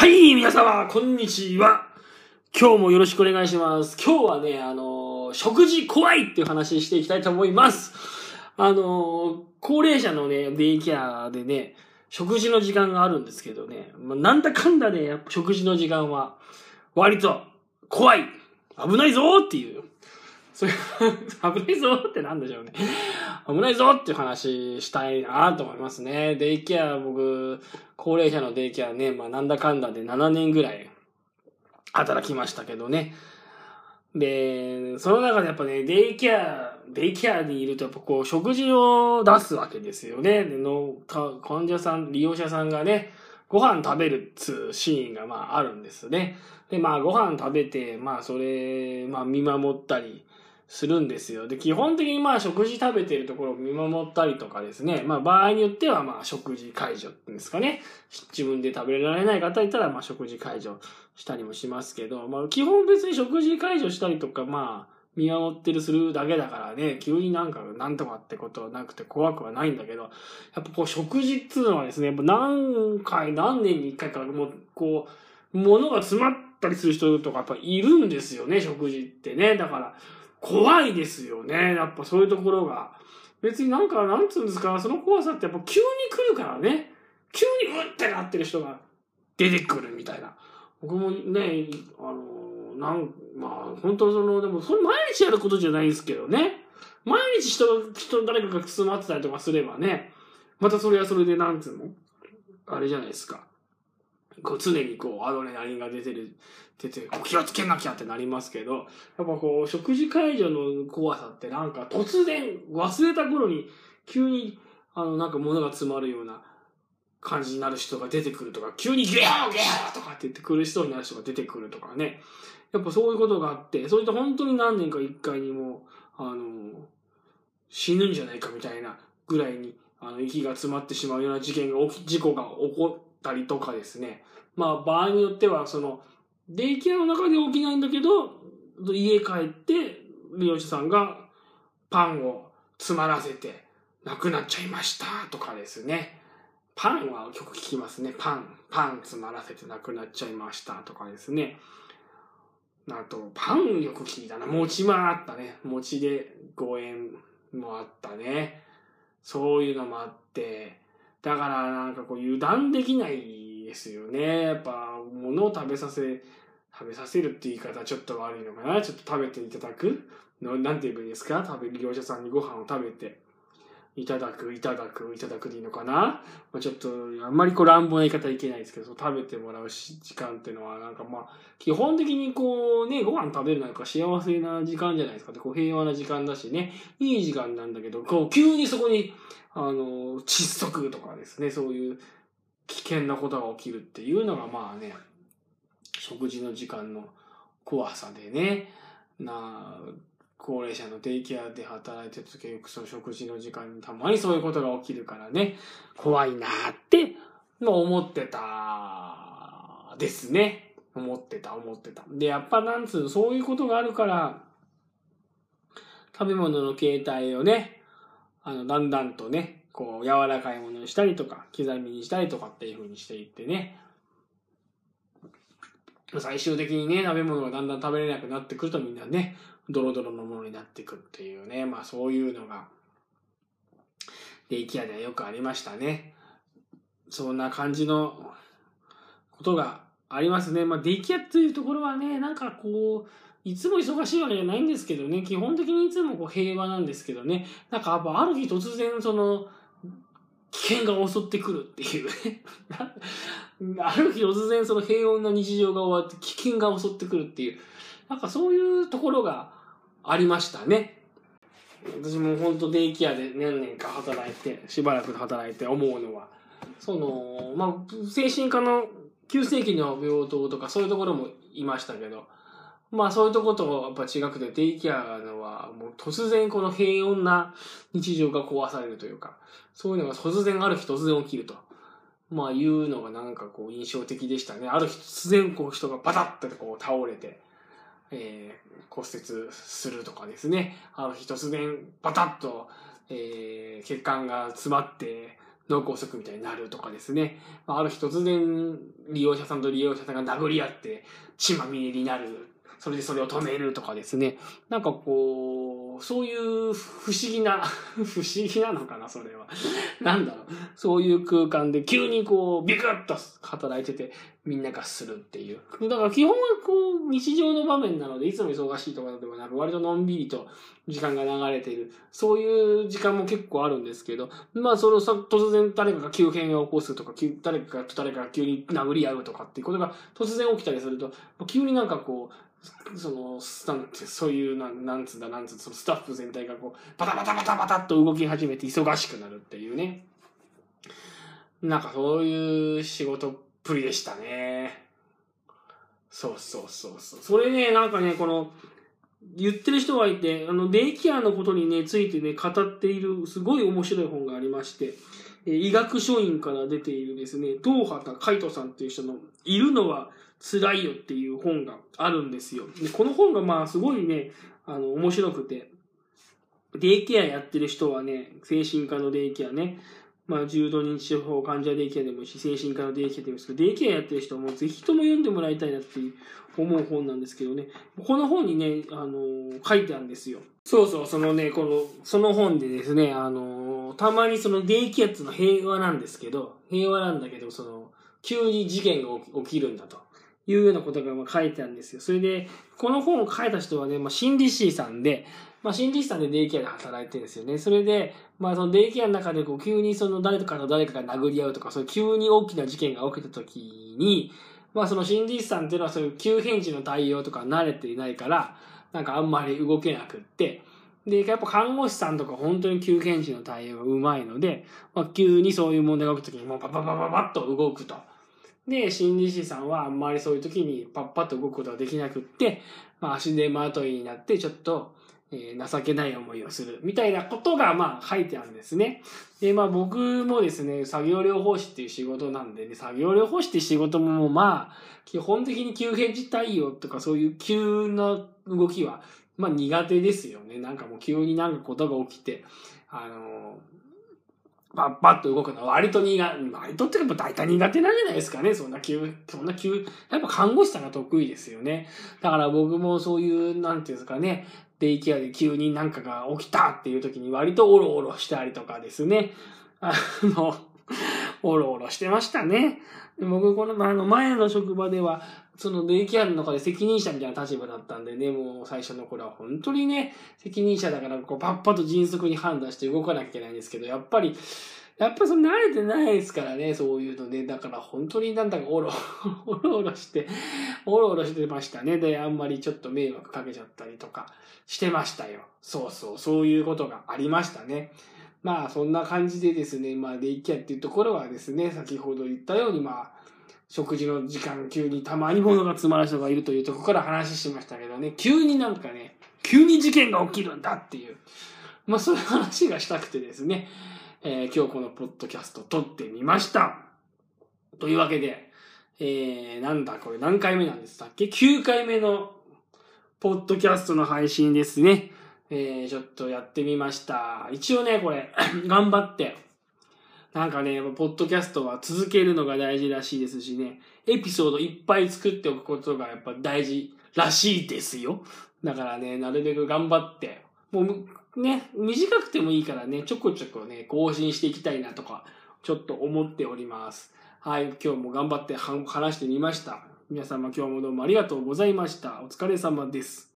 はい、皆様、こんにちは。今日もよろしくお願いします。今日はね、あの食事怖いっていう話していきたいと思います。あの高齢者のね、デイケアでね、食事の時間があるんですけどね、まあ、なんだかんだね、やっぱ食事の時間は、割と、怖い危ないぞーっていう。それ、危ないぞってなんでしょうね。危ないぞっていう話したいなと思いますね。デイケア、僕、高齢者のデイケアね、まあなんだかんだで7年ぐらい働きましたけどね。で、その中でやっぱね、デイケア、デイケアにいるとやっぱこう食事を出すわけですよね。の患者さん、利用者さんがね、ご飯食べるっつうシーンがまああるんですね。で、まあご飯食べて、まあそれ、まあ見守ったりするんですよ。で、基本的にまあ食事食べてるところを見守ったりとかですね。まあ場合によってはまあ食事解除ってんですかね。自分で食べられない方いたらまあ食事解除したりもしますけど、まあ基本別に食事解除したりとかまあ見守ってるするだけだからね、急になんかなんとかってことはなくて怖くはないんだけど、やっぱこう食事っていうのはですね、やっぱ何回何年に一回かもうこう、物が詰まったりする人とかやっぱいるんですよね、食事ってね。だから、怖いですよね。やっぱそういうところが。別になんか、なんつうんですか、その怖さってやっぱ急に来るからね。急にうってなってる人が出てくるみたいな。僕もね、あの、なん、まあ、本当その、でも、それ毎日やることじゃないんですけどね。毎日人、人、誰かが詰まってたりとかすればね、またそれはそれで、なんつうの？あれじゃないですか。こう、常にこう、アドレナリンが出てる、出て、こう気をつけなきゃってなりますけど、やっぱこう、食事解除の怖さってなんか突然忘れた頃に急にあのなんか物が詰まるような感じになる人が出てくるとか、急にギャーギャーとかって言って苦しそうになる人が出てくるとかね。やっぱそういうことがあって、それと本当に何年か一回にもう、あの、死ぬんじゃないかみたいなぐらいに、あの、息が詰まってしまうような事件が起き、事故が起こったりとかですね。まあ場合によっては、その、デイケアの中で起きないんだけど、家帰って、利用者さんがパンを詰まらせて亡くなっちゃいましたとかですね。パンはよく聞きますね。パン、パン詰まらせて亡くなっちゃいましたとかですね。あと、パンよく聞いたな。餅もあったね。餅で誤嚥もあったね。そういうのもあって。だからなんかこう油断できないですよね。やっぱ物を食べさせ、食べさせるって言い方ちょっと悪いのかな。ちょっと食べていただくのなんて言えばいいですか？食べる業者さんにご飯を食べて。いただく、いただく、いただくでいいのかな、まあ、ちょっと、あんまりこう乱暴な言い方いけないですけど、食べてもらう時間っていうのは、なんかまあ、基本的にこうね、ご飯食べるなんか幸せな時間じゃないですか。でこう平和な時間だしね、いい時間なんだけど、こう急にそこに、あの、窒息とかですね、そういう危険なことが起きるっていうのがまあね、食事の時間の怖さでね、な高齢者のデイケアで働いてる時よくその食事の時間にたまにそういうことが起きるからね、怖いなーって、まあ思ってたですね。思ってた、思ってた。で、やっぱなんつう、そういうことがあるから、食べ物の形態をね、あの、だんだんとね、こう、柔らかいものにしたりとか、刻みにしたりとかっていう風にしていってね、最終的にね、食べ物がだんだん食べれなくなってくるとみんなね、ドロドロのものになってくっていうね、まあそういうのが、デイケアではよくありましたね。そんな感じのことがありますね。まあデイケアっていうところはね、なんかこう、いつも忙しいわけじゃないんですけどね、基本的にいつもこう平和なんですけどね、なんかやっぱある日突然その、危険が襲ってくるっていうね。ある日突然その平穏な日常が終わって危険が襲ってくるっていう、なんかそういうところがありましたね。私も本当デイケアで何年か働いて、しばらく働いて思うのは、その、まあ、精神科の急性期の病棟とかそういうところもいましたけど、まあそういうところとやっぱ違くて、デイケアのはもう突然この平穏な日常が壊されるというか、そういうのが突然ある日突然起きると。まあいうのがなんかこう印象的でしたね。ある日突然こう人がバタッとこう倒れて、えー、骨折するとかですね。ある日突然パタッと、えー、血管が詰まって脳梗塞みたいになるとかですね。ある日突然、利用者さんと利用者さんが殴り合って、血まみれになる。それでそれを止めるとかですね。なんかこう、そういう不思議な、不思議なのかな、それは。なんだろう。そういう空間で急にこう、ビクッと働いてて、みんながするっていう。だから基本はこう、日常の場面なので、いつも忙しいとかではなく、割とのんびりと時間が流れている。そういう時間も結構あるんですけど、まあそのさ、突然誰かが急変を起こすとか、誰かが誰かが急に殴り合うとかっていうことが突然起きたりすると、急になんかこう、その、なんて、そういう、なん、なんつうんだ、なんつうそのスタッフ全体がこう、バタバタバタバタっと動き始めて忙しくなるっていうね。なんかそういう仕事っぷりでしたね。そうそうそうそう。それね、なんかね、この、言ってる人がいて、あの、デイケアのことにね、ついてね、語っている、すごい面白い本がありまして、医学書院から出ているですね、東畑海人さんっていう人の、いるのは辛いよっていう本があるんですよ。で、この本がまあすごいね、あの、面白くて、デイケアやってる人はね、精神科のデイケアね、まあ、重度認知症患者デイケアでもいいし、精神科のデイケアでもいいですけど、デイケアやってる人はもうぜひとも読んでもらいたいなって思う本なんですけどね。この本にね、あのー、書いてあるんですよ。そうそう、そのね、この、その本でですね、あのー、たまにそのデイケアっていうの平和なんですけど、平和なんだけど、その、急に事件が起きるんだと。いうようなことがま書いてあるんですよ。それで、この本を書いた人はね、まあ、心理師さんで、まあ、心理師さんでデイケアで働いてるんですよね。それで、まあ、そのデイケアの中でこう、急にその誰かと誰かが殴り合うとか、そういう急に大きな事件が起きた時に、まあ、その心理師さんっていうのはそういう急変時の対応とか慣れていないから、なんかあんまり動けなくって、で、やっぱ看護師さんとか本当に急変時の対応がうまいので、まあ、急にそういう問題が起きた時にもうパパパパパッと動くと。で、心理師さんはあんまりそういう時にパッパッと動くことができなくって、まあ足手まといになってちょっと、えー、情けない思いをするみたいなことがまあ書いてあるんですね。で、まあ僕もですね、作業療法士っていう仕事なんでね、作業療法士って仕事もまあ、基本的に急変時対応とかそういう急な動きは、まあ苦手ですよね。なんかもう急になんかことが起きて、あのーパッパッと動くのは割と苦手、割とっていうか大体苦手なんじゃないですかね。そんな急、そんな急、やっぱ看護師さんが得意ですよね。だから僕もそういう、なんていうんですかね、デイケアで急になんかが起きたっていう時に割とオロオロしたりとかですね。あの、オロオロしてましたね。僕、この、あの、前の職場では、そのデイケアの中で責任者みたいな立場だったんでね、もう最初の頃は本当にね、責任者だからこうパッパと迅速に判断して動かなきゃいけないんですけど、やっぱり、やっぱりその慣れてないですからね、そういうのね。だから本当になんだかおろ、おろおろして、おろおろしてましたね。で、あんまりちょっと迷惑かけちゃったりとかしてましたよ。そうそう、そういうことがありましたね。まあそんな感じでですね、まあデイケアっていうところはですね、先ほど言ったようにまあ、食事の時間急にたまに物が詰まる人がいるというところから話しましたけどね、急になんかね、急に事件が起きるんだっていう、まあそういう話がしたくてですね、えー、今日このポッドキャスト撮ってみました。というわけで、えー、なんだこれ何回目なんですっけ ?9 回目のポッドキャストの配信ですね。えー、ちょっとやってみました。一応ね、これ、頑張って、なんかね、ポッドキャストは続けるのが大事らしいですしね、エピソードいっぱい作っておくことがやっぱ大事らしいですよ。だからね、なるべく頑張って、もうね、短くてもいいからね、ちょこちょこね、更新していきたいなとか、ちょっと思っております。はい、今日も頑張って話してみました。皆様今日もどうもありがとうございました。お疲れ様です。